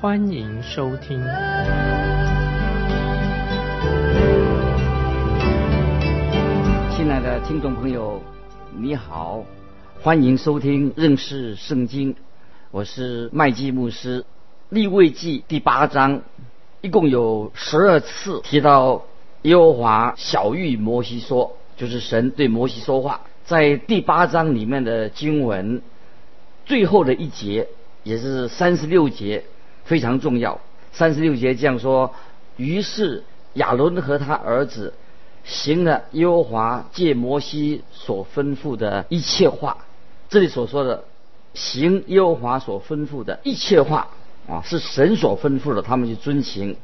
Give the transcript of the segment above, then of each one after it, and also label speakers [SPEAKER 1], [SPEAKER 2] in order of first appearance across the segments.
[SPEAKER 1] 欢迎收听。
[SPEAKER 2] 亲爱的听众朋友，你好，欢迎收听认识圣经，我是麦基牧师。立位记第八章一共有十二次提到耶和华小谕摩西说，就是神对摩西说话。在第八章里面的经文最后的一节，也是三十六节，非常重要。三十六节这样说：于是亚伦和他儿子。行了耶和华借摩西所吩咐的一切话，这里所说的行耶和华所吩咐的一切话啊，是神所吩咐的，他们去遵行。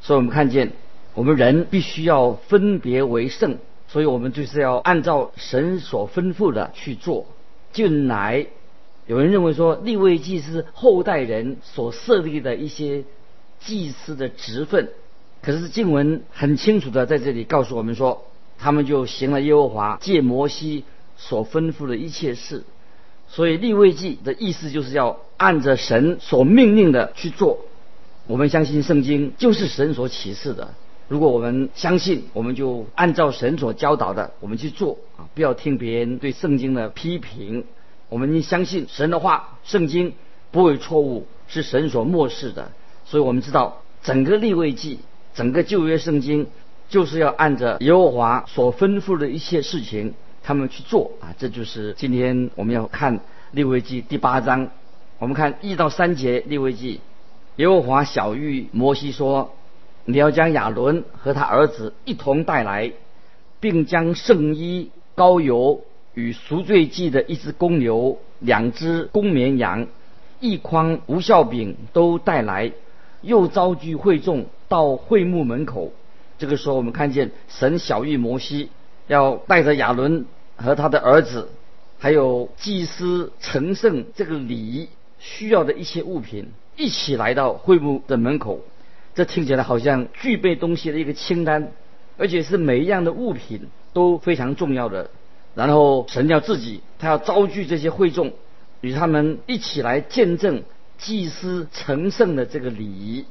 [SPEAKER 2] 所以我们看见，我们人必须要分别为圣，所以我们就是要按照神所吩咐的去做。近来有人认为说，立位祭是后代人所设立的一些祭司的职分。可是经文很清楚的在这里告诉我们说，他们就行了耶和华借摩西所吩咐的一切事。所以立位记的意思就是要按着神所命令的去做。我们相信圣经就是神所启示的。如果我们相信，我们就按照神所教导的，我们去做啊！不要听别人对圣经的批评。我们相信神的话，圣经不会错误，是神所漠视的。所以我们知道整个立位记。整个旧约圣经就是要按着耶和华所吩咐的一切事情，他们去做啊！这就是今天我们要看利未记第八章。我们看一到三节利未记，耶和华小谕摩西说：“你要将亚伦和他儿子一同带来，并将圣衣、膏油与赎罪祭的一只公牛、两只公绵羊、一筐无效饼都带来，又召聚会众。”到会幕门口，这个时候我们看见神小谕摩西，要带着亚伦和他的儿子，还有祭司成圣这个礼需要的一些物品，一起来到会幕的门口。这听起来好像具备东西的一个清单，而且是每一样的物品都非常重要的。然后神要自己，他要招聚这些会众，与他们一起来见证祭司成圣的这个礼仪。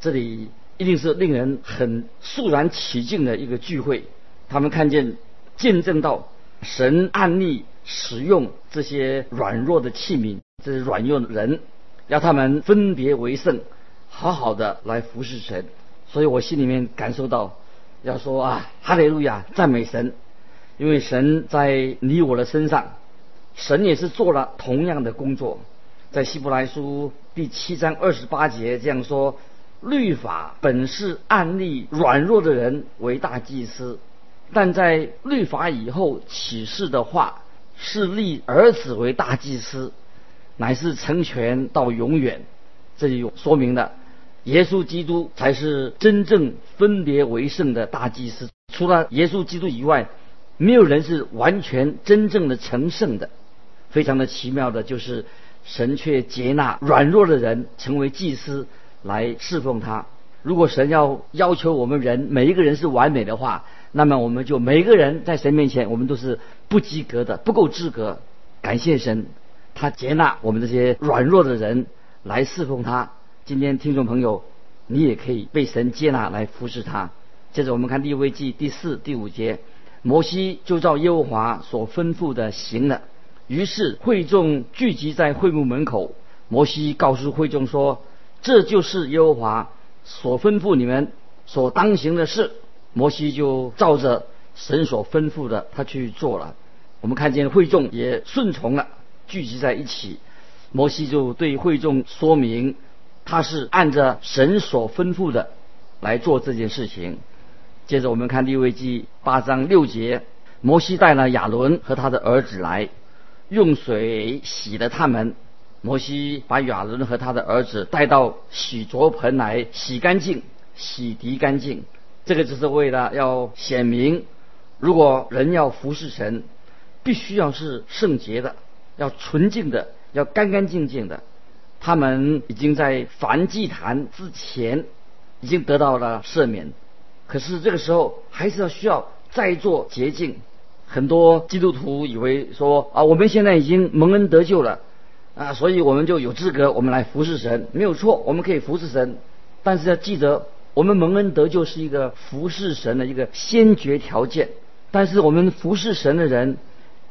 [SPEAKER 2] 这里。一定是令人很肃然起敬的一个聚会。他们看见、见证到神暗例使用这些软弱的器皿，这些软弱的人，要他们分别为圣，好好的来服侍神。所以我心里面感受到，要说啊，哈利路亚，赞美神，因为神在你我的身上，神也是做了同样的工作。在希伯来书第七章二十八节这样说。律法本是按立软弱的人为大祭司，但在律法以后启示的话是立儿子为大祭司，乃是成全到永远。这里有说明了，耶稣基督才是真正分别为圣的大祭司。除了耶稣基督以外，没有人是完全真正的成圣的。非常的奇妙的就是神却接纳软弱的人成为祭司。来侍奉他。如果神要要求我们人每一个人是完美的话，那么我们就每一个人在神面前，我们都是不及格的，不够资格。感谢神，他接纳我们这些软弱的人来侍奉他。今天听众朋友，你也可以被神接纳来服侍他。接着我们看利未记第四、第五节，摩西就照耶和华所吩咐的行了。于是会众聚集在会幕门口，摩西告诉会众说。这就是耶和华所吩咐你们所当行的事。摩西就照着神所吩咐的，他去做了。我们看见会众也顺从了，聚集在一起。摩西就对会众说明，他是按着神所吩咐的来做这件事情。接着我们看利未记八章六节，摩西带了亚伦和他的儿子来，用水洗了他们。摩西把亚伦和他的儿子带到洗濯盆来洗干净、洗涤干净。这个只是为了要显明，如果人要服侍神，必须要是圣洁的，要纯净的，要干干净净的。他们已经在梵祭坛之前已经得到了赦免，可是这个时候还是要需要再做洁净。很多基督徒以为说啊，我们现在已经蒙恩得救了啊，所以我们就有资格，我们来服侍神，没有错，我们可以服侍神。但是要记得，我们蒙恩得救是一个服侍神的一个先决条件。但是我们服侍神的人，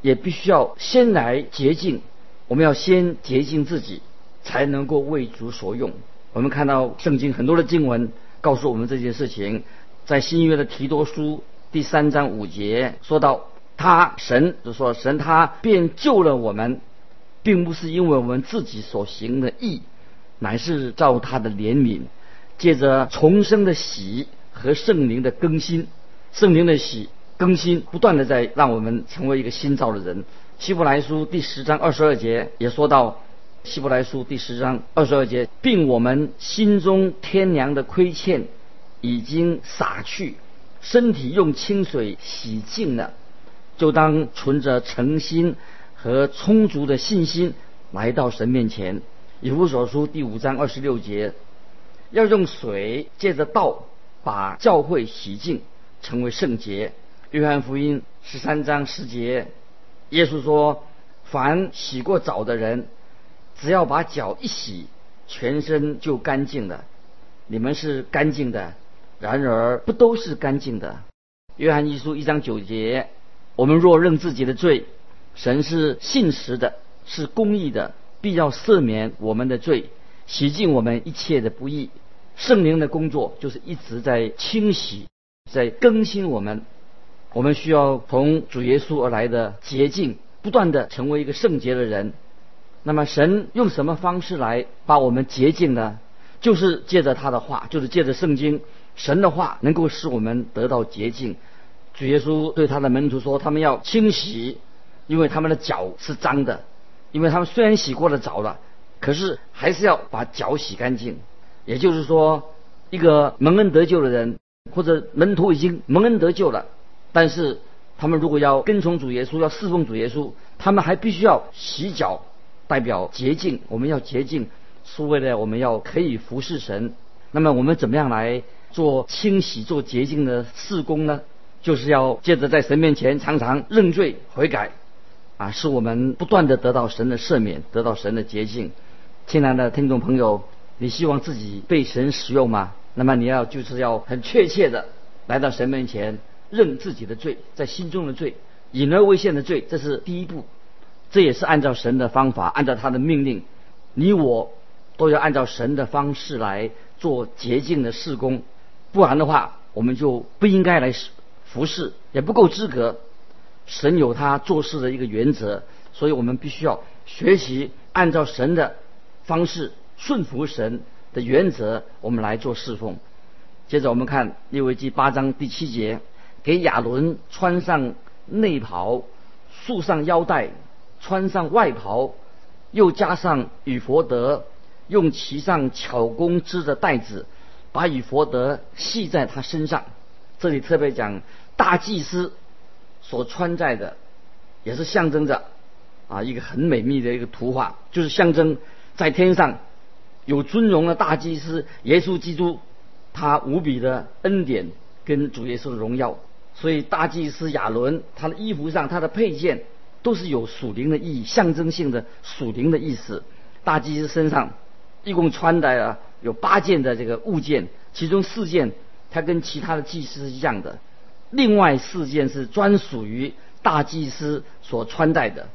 [SPEAKER 2] 也必须要先来洁净，我们要先洁净自己。才能够为主所用。我们看到圣经很多的经文告诉我们这件事情，在新约的提多书第三章五节说到，他神就说神他便救了我们，并不是因为我们自己所行的义，乃是照他的怜悯，借着重生的喜和圣灵的更新，圣灵的喜更新不断的在让我们成为一个新造的人。希伯来书第十章二十二节也说到。希伯来书第十章二十二节，并我们心中天良的亏欠已经洒去，身体用清水洗净了，就当存着诚心和充足的信心来到神面前。以弗所书第五章二十六节，要用水借着道把教会洗净，成为圣洁。约翰福音十三章十节，耶稣说：凡洗过澡的人。只要把脚一洗，全身就干净了。你们是干净的，然而不都是干净的。约翰一书一章九节：我们若认自己的罪，神是信实的，是公义的，必要赦免我们的罪，洗净我们一切的不义。圣灵的工作就是一直在清洗，在更新我们。我们需要从主耶稣而来的洁净，不断的成为一个圣洁的人。那么神用什么方式来把我们洁净呢？就是借着他的话，就是借着圣经，神的话能够使我们得到洁净。主耶稣对他的门徒说：“他们要清洗，因为他们的脚是脏的。因为他们虽然洗过了澡了，可是还是要把脚洗干净。也就是说，一个蒙恩得救的人，或者门徒已经蒙恩得救了，但是他们如果要跟从主耶稣，要侍奉主耶稣，他们还必须要洗脚。”代表洁净，我们要洁净，是为了我们要可以服侍神。那么我们怎么样来做清洗、做洁净的事工呢？就是要借着在神面前常常认罪悔改，啊，使我们不断的得到神的赦免，得到神的洁净。亲爱的听众朋友，你希望自己被神使用吗？那么你要就是要很确切的来到神面前认自己的罪，在心中的罪，以而为现的罪，这是第一步。这也是按照神的方法，按照他的命令，你我都要按照神的方式来做洁净的事工，不然的话，我们就不应该来服侍，也不够资格。神有他做事的一个原则，所以我们必须要学习按照神的方式顺服神的原则，我们来做侍奉。接着我们看利未记八章第七节，给亚伦穿上内袍，束上腰带。穿上外袍，又加上与佛德，用其上巧工织的带子，把与佛德系在他身上。这里特别讲大祭司所穿戴的，也是象征着啊一个很美丽的一个图画，就是象征在天上有尊荣的大祭司耶稣基督，他无比的恩典跟主耶稣的荣耀。所以大祭司亚伦他的衣服上他的配件。都是有属灵的意义，象征性的属灵的意思。大祭司身上一共穿戴了有八件的这个物件，其中四件它跟其他的祭司是一样的，另外四件是专属于大祭司所穿戴的，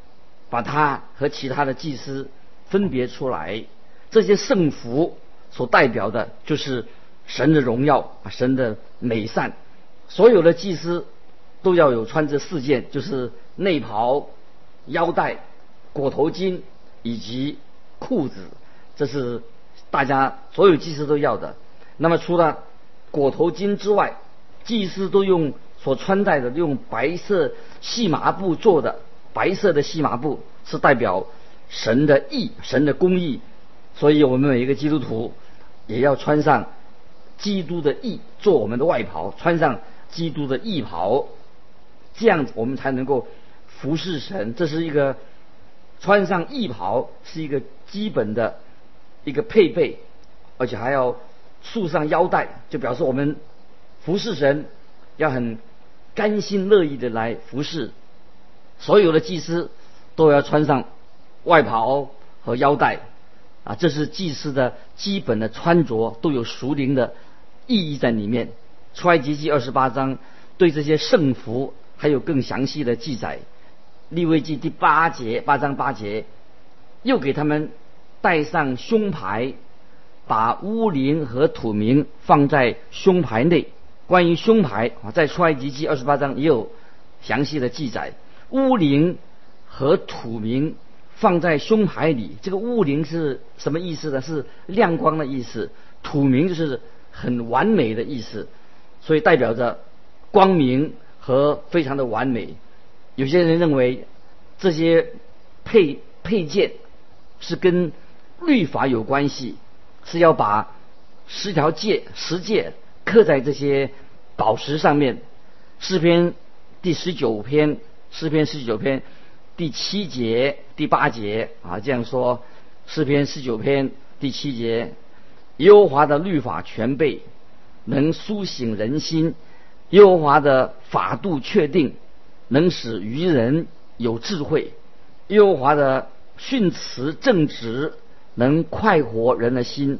[SPEAKER 2] 把它和其他的祭司分别出来。这些圣服所代表的就是神的荣耀，神的美善。所有的祭司都要有穿这四件，就是内袍。腰带、裹头巾以及裤子，这是大家所有祭司都要的。那么除了裹头巾之外，祭司都用所穿戴的用白色细麻布做的，白色的细麻布是代表神的义、神的公义。所以我们每一个基督徒也要穿上基督的义做我们的外袍，穿上基督的义袍，这样我们才能够服侍神。这是一个穿上义袍是一个基本的一个配备，而且还要束上腰带，就表示我们服侍神要很甘心乐意的来服侍。所有的祭司都要穿上外袍和腰带。啊，这是祭司的基本的穿着，都有属灵的意义在里面。出埃及记二十八章对这些圣服还有更详细的记载。利未记第八节八章八节又给他们带上胸牌，把乌灵和土名放在胸牌内。关于胸牌啊，在出埃及记二十八章也有详细的记载。乌灵和土名。放在胸牌里，这个乌灵是什么意思呢？是亮光的意思。土明就是很完美的意思，所以代表着光明和非常的完美。有些人认为这些配配件是跟律法有关系，是要把十条戒十戒刻在这些宝石上面。诗篇第十九篇，诗篇十九篇。第七节、第八节啊，这样说：诗篇十九篇第七节，耶和华的律法全备，能苏醒人心；耶和华的法度确定，能使愚人有智慧；耶和华的训词正直，能快活人的心；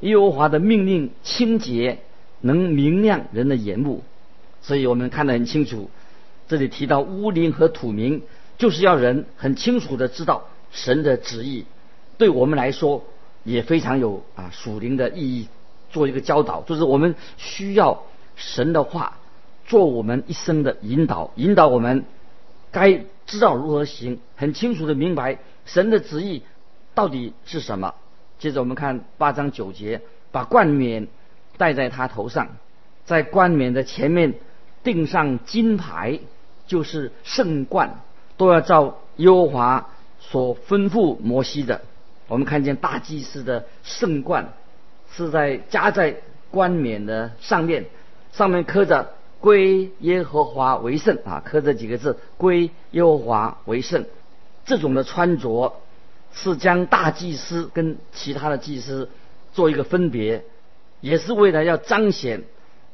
[SPEAKER 2] 耶和华的命令清洁，能明亮人的眼目。所以我们看得很清楚，这里提到乌灵和土名。就是要人很清楚的知道神的旨意，对我们来说也非常有啊属灵的意义，做一个教导，就是我们需要神的话做我们一生的引导，引导我们该知道如何行，很清楚的明白神的旨意到底是什么。接着我们看八章九节，把冠冕戴在他头上，在冠冕的前面钉上金牌，就是圣冠。都要照耶和华所吩咐摩西的。我们看见大祭司的圣冠是在加在冠冕的上面，上面刻着“归耶和华为圣”啊，刻这几个字“归耶和华为圣”。这种的穿着是将大祭司跟其他的祭司做一个分别，也是为了要彰显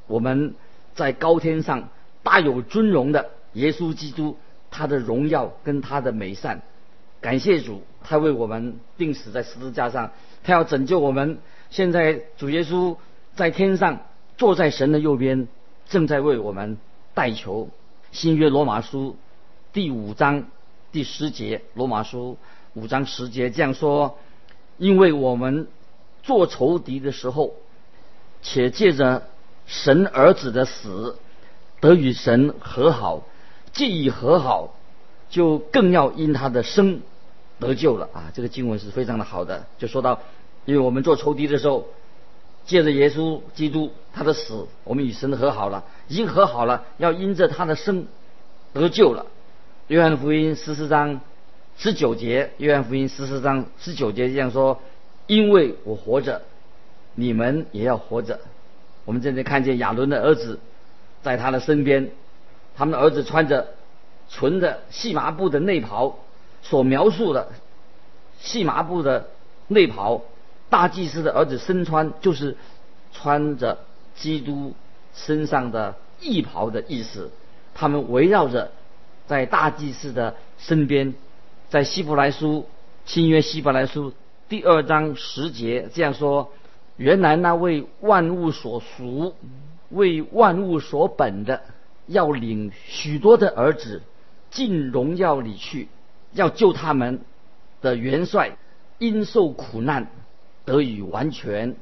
[SPEAKER 2] 我们在高天上大有尊荣的耶稣基督。他的荣耀跟他的美善，感谢主，他为我们钉死在十字架上，他要拯救我们。现在主耶稣在天上坐在神的右边，正在为我们代求。新约罗马书第五章第十节，罗马书五章十节这样说：因为我们做仇敌的时候，且借着神儿子的死，得与神和好。既已和好，就更要因他的生得救了啊！这个经文是非常的好的，就说到，因为我们做仇敌的时候，借着耶稣基督他的死，我们与神和好了，已经和好了，要因着他的生得救了。约翰福音十四章十九节，约翰福音十四章十九节这样说：因为我活着，你们也要活着。我们正在看见亚伦的儿子在他的身边。他们的儿子穿着纯的细麻布的内袍，所描述的细麻布的内袍，大祭司的儿子身穿就是穿着基督身上的义袍的意思。他们围绕着在大祭司的身边，在希伯来书新约希伯来书第二章十节这样说：原来那为万物所属、为万物所本的。要领许多的儿子进荣耀里去，要救他们的元帅因受苦难得以完全，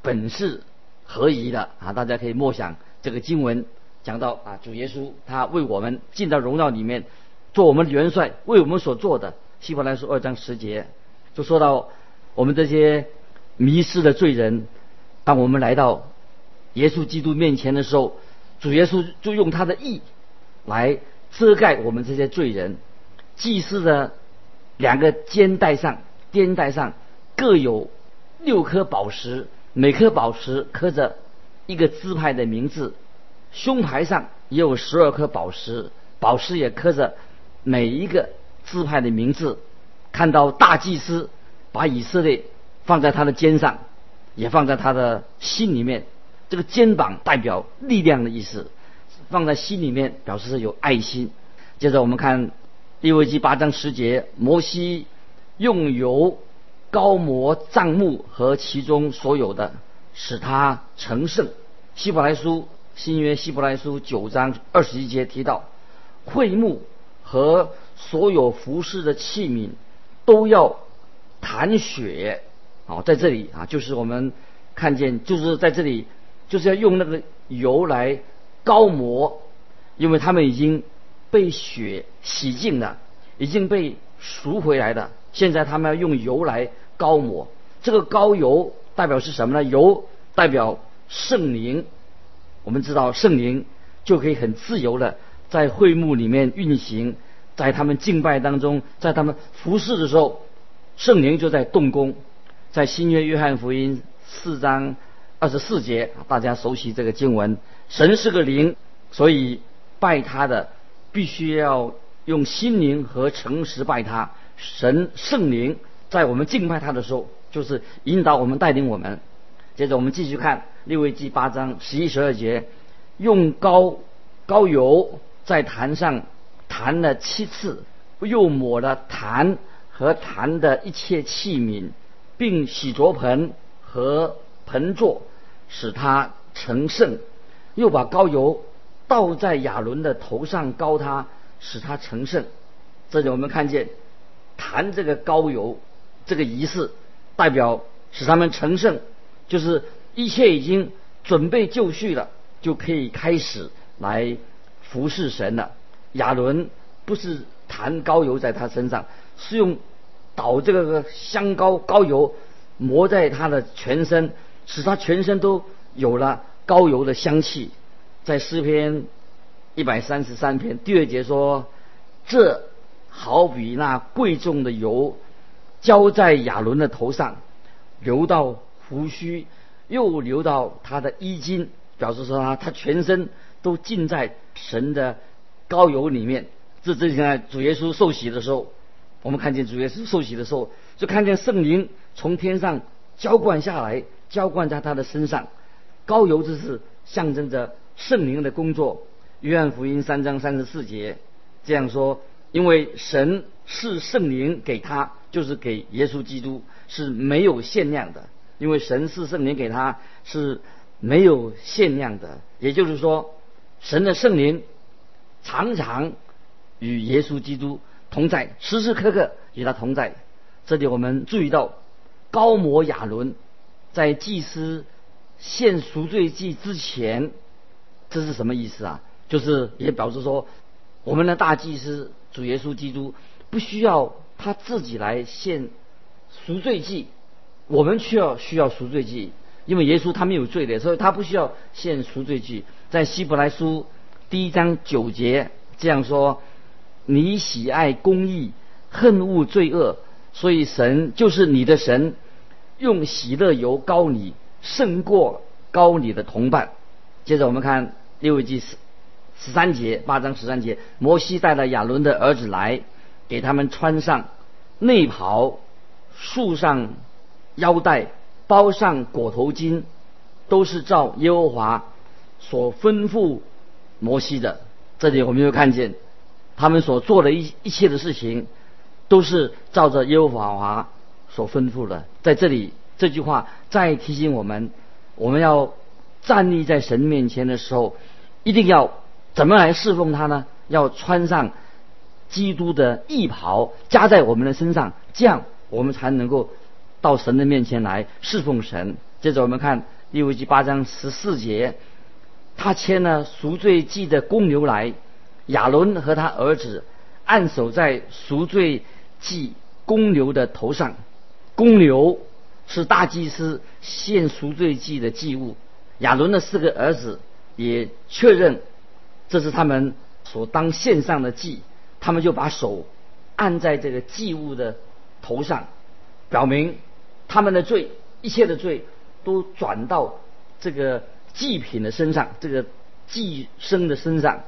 [SPEAKER 2] 本是何宜的啊！大家可以默想这个经文讲到啊，主耶稣他为我们进到荣耀里面，做我们的元帅，为我们所做的。希伯来书二章十节就说到我们这些迷失的罪人，当我们来到耶稣基督面前的时候。主耶稣就用他的义来遮盖我们这些罪人。祭司的两个肩带上，肩带上各有六颗宝石，每颗宝石刻着一个支派的名字。胸牌上也有十二颗宝石，宝石也刻着每一个支派的名字。看到大祭司把以色列放在他的肩上，也放在他的心里面。这个肩膀代表力量的意思，放在心里面表示是有爱心。接着我们看利未记八章十节，摩西用油高摩帐幕和其中所有的，使他成圣。希伯来书新约希伯来书九章二十一节提到，会幕和所有服饰的器皿都要弹血。好，在这里啊，就是我们看见，就是在这里。就是要用那个油来高摩，因为他们已经被血洗净了，已经被赎回来的。现在他们要用油来高摩，这个高油代表是什么呢？油代表圣灵。我们知道圣灵就可以很自由的在会幕里面运行，在他们敬拜当中，在他们服侍的时候，圣灵就在动工。在新约约翰福音四章。二十四节，大家熟悉这个经文。神是个灵，所以拜他的必须要用心灵和诚实拜他。神圣灵在我们敬拜他的时候，就是引导我们、带领我们。接着我们继续看六位记八章十一、十二节，用膏膏油在坛上弹了七次，又抹了坛和坛的一切器皿，并洗濯盆和盆座。使他成圣，又把膏油倒在亚伦的头上膏他，使他成圣。这里我们看见，弹这个膏油，这个仪式代表使他们成圣，就是一切已经准备就绪了，就可以开始来服侍神了。亚伦不是弹高油在他身上，是用倒这个香膏高油抹在他的全身。使他全身都有了高油的香气，在诗篇一百三十三篇第二节说：“这好比那贵重的油浇在亚伦的头上，流到胡须，又流到他的衣襟，表示说他他全身都浸在神的高油里面。”这这在主耶稣受洗的时候，我们看见主耶稣受洗的时候，就看见圣灵从天上浇灌下来。浇灌在他的身上，高油之是象征着圣灵的工作。约翰福音三章三十四节这样说：因为神是圣灵给他，就是给耶稣基督是没有限量的。因为神是圣灵给他是没有限量的，也就是说，神的圣灵常常与耶稣基督同在，时时刻刻与他同在。这里我们注意到高摩亚伦。在祭司献赎罪祭之前，这是什么意思啊？就是也表示说，我们的大祭司主耶稣基督不需要他自己来献赎罪祭，我们需要需要赎罪祭，因为耶稣他没有罪的，所以他不需要献赎罪祭。在希伯来书第一章九节这样说：“你喜爱公义，恨恶罪恶，所以神就是你的神。”用喜乐油膏你，胜过膏你的同伴。接着我们看六位记十十三节八章十三节，摩西带了亚伦的儿子来，给他们穿上内袍，束上腰带，包上裹头巾，都是照耶和华所吩咐摩西的。这里我们又看见他们所做的一一切的事情，都是照着耶和华。所吩咐的，在这里这句话再提醒我们，我们要站立在神面前的时候，一定要怎么来侍奉他呢？要穿上基督的义袍，加在我们的身上，这样我们才能够到神的面前来侍奉神。接着我们看利未记八章十四节，他牵了赎罪祭的公牛来，亚伦和他儿子按手在赎罪祭公牛的头上。公牛是大祭司献赎罪祭的祭物，亚伦的四个儿子也确认这是他们所当献上的祭，他们就把手按在这个祭物的头上，表明他们的罪，一切的罪都转到这个祭品的身上，这个祭牲的身上，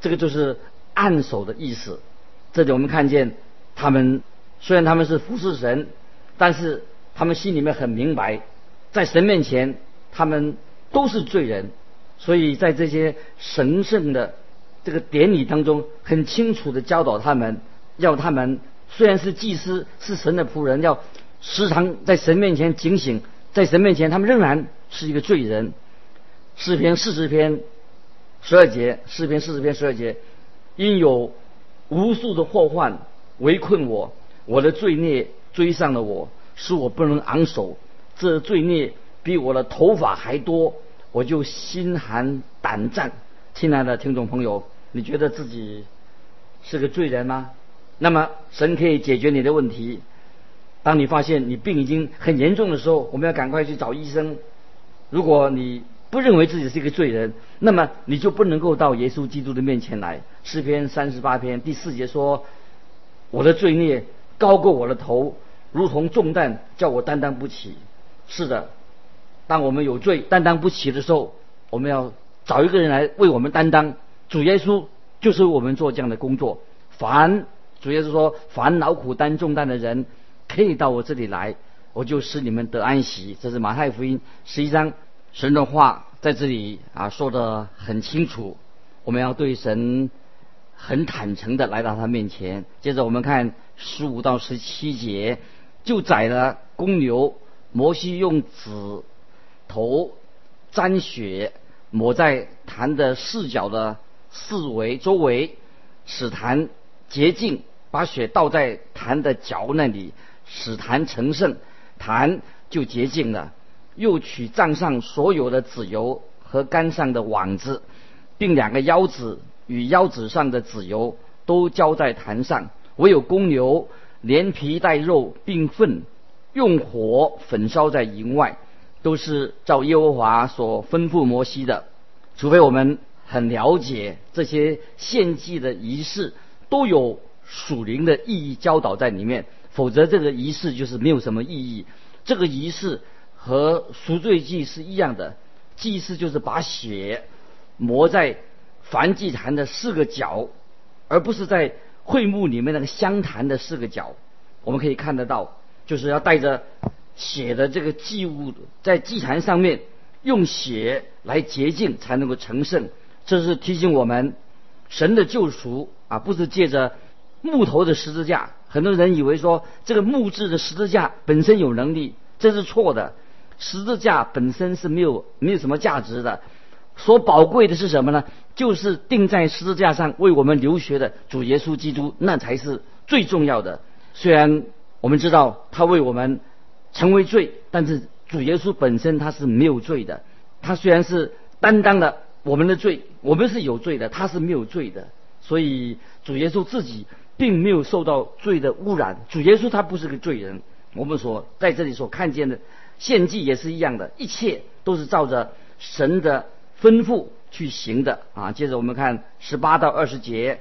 [SPEAKER 2] 这个就是按手的意思。这里我们看见他们虽然他们是服侍神，但是他们心里面很明白，在神面前他们都是罪人，所以在这些神圣的这个典礼当中，很清楚的教导他们。要他们虽然是祭司，是神的仆人，要时常在神面前警醒，在神面前他们仍然是一个罪人。诗篇四十篇十二节，诗篇四十篇十二节，因有无数的祸患围困我，我的罪孽追上了我，使我不能昂首。这罪孽比我的头发还多，我就心寒胆战。亲爱的听众朋友，你觉得自己是个罪人吗？那么神可以解决你的问题。当你发现你病已经很严重的时候，我们要赶快去找医生。如果你不认为自己是一个罪人，那么你就不能够到耶稣基督的面前来。诗篇三十八篇第四节说：“我的罪孽高过我的头，如同重担，叫我担当不起。”是的，当我们有罪担当不起的时候，我们要找一个人来为我们担当。主耶稣就是为我们做这样的工作。凡主要是说，烦恼苦担重担的人，可以到我这里来，我就使你们得安息。这是马太福音十一章神的话在这里啊说的很清楚。我们要对神很坦诚的来到他面前。接着我们看十五到十七节，就宰了公牛，摩西用指头沾血抹在坛的四角的四围周围，使坛洁净。把血倒在坛的脚那里，使坛成圣，坛就洁净了。又取帐上所有的籽油和杆上的网子，并两个腰子与腰子上的籽油都浇在坛上。唯有公牛连皮带肉并粪，用火焚烧在营外，都是照耶和华所吩咐摩西的。除非我们很了解这些献祭的仪式都有。属灵的意义教导在里面，否则这个仪式就是没有什么意义。这个仪式和赎罪祭是一样的，祭祀就是把血抹在燔祭坛的四个角，而不是在会幕里面那个香坛的四个角。我们可以看得到，就是要带着血的这个祭物在祭坛上面用血来洁净，才能够成圣。这是提醒我们，神的救赎啊，不是借着。木头的十字架，很多人以为说这个木质的十字架本身有能力，这是错的。十字架本身是没有没有什么价值的，所宝贵的是什么呢？就是钉在十字架上为我们流血的主耶稣基督，那才是最重要的。虽然我们知道他为我们成为罪，但是主耶稣本身他是没有罪的。他虽然是担当了我们的罪，我们是有罪的，他是没有罪的。所以主耶稣自己。并没有受到罪的污染。主耶稣他不是个罪人。我们所在这里所看见的献祭也是一样的，一切都是照着神的吩咐去行的啊。接着我们看十八到二十节，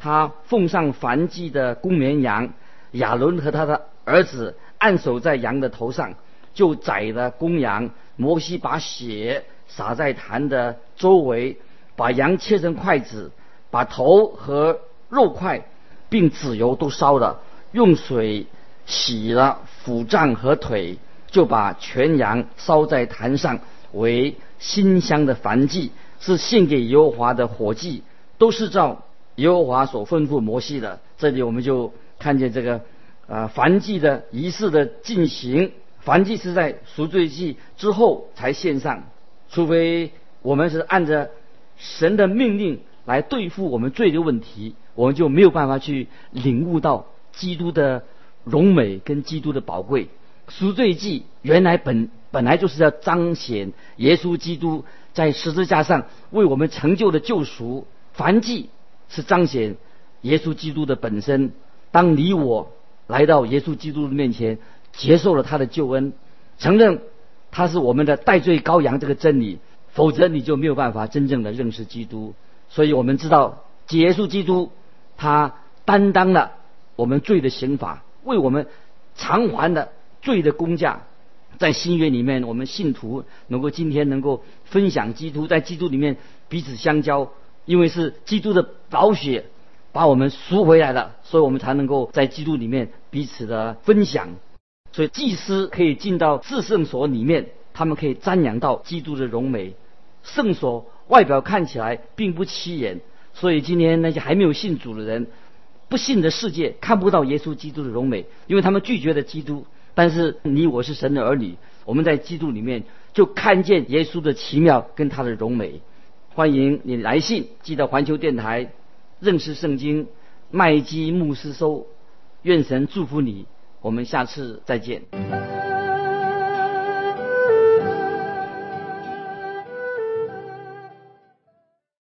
[SPEAKER 2] 他奉上燔祭的公绵羊，亚伦和他的儿子按手在羊的头上，就宰了公羊。摩西把血洒在坛的周围，把羊切成筷子，把头和肉块。并籽油都烧了，用水洗了腹脏和腿，就把全羊烧在坛上为馨香的燔祭，是献给耶和华的火祭，都是照耶和华所吩咐摩西的。这里我们就看见这个呃燔祭的仪式的进行，燔祭是在赎罪祭之后才献上，除非我们是按着神的命令来对付我们罪的问题。我们就没有办法去领悟到基督的荣美跟基督的宝贵。赎罪记原来本本来就是要彰显耶稣基督在十字架上为我们成就的救赎，凡祭是彰显耶稣基督的本身。当你我来到耶稣基督的面前，接受了他的救恩，承认他是我们的代罪羔羊这个真理，否则你就没有办法真正的认识基督。所以我们知道，耶稣基督。他担当了我们罪的刑罚，为我们偿还的罪的工价。在新约里面，我们信徒能够今天能够分享基督，在基督里面彼此相交，因为是基督的宝血把我们赎回来了，所以我们才能够在基督里面彼此的分享。所以祭司可以进到至圣所里面，他们可以瞻仰到基督的荣美。圣所外表看起来并不起眼，所以今天那些还没有信主的人，不信的世界看不到耶稣基督的荣美，因为他们拒绝了基督。但是你我是神的儿女，我们在基督里面就看见耶稣的奇妙跟他的荣美。欢迎你来信寄到环球电台，认识圣经麦基牧师收。愿神祝福你，我们下次再见。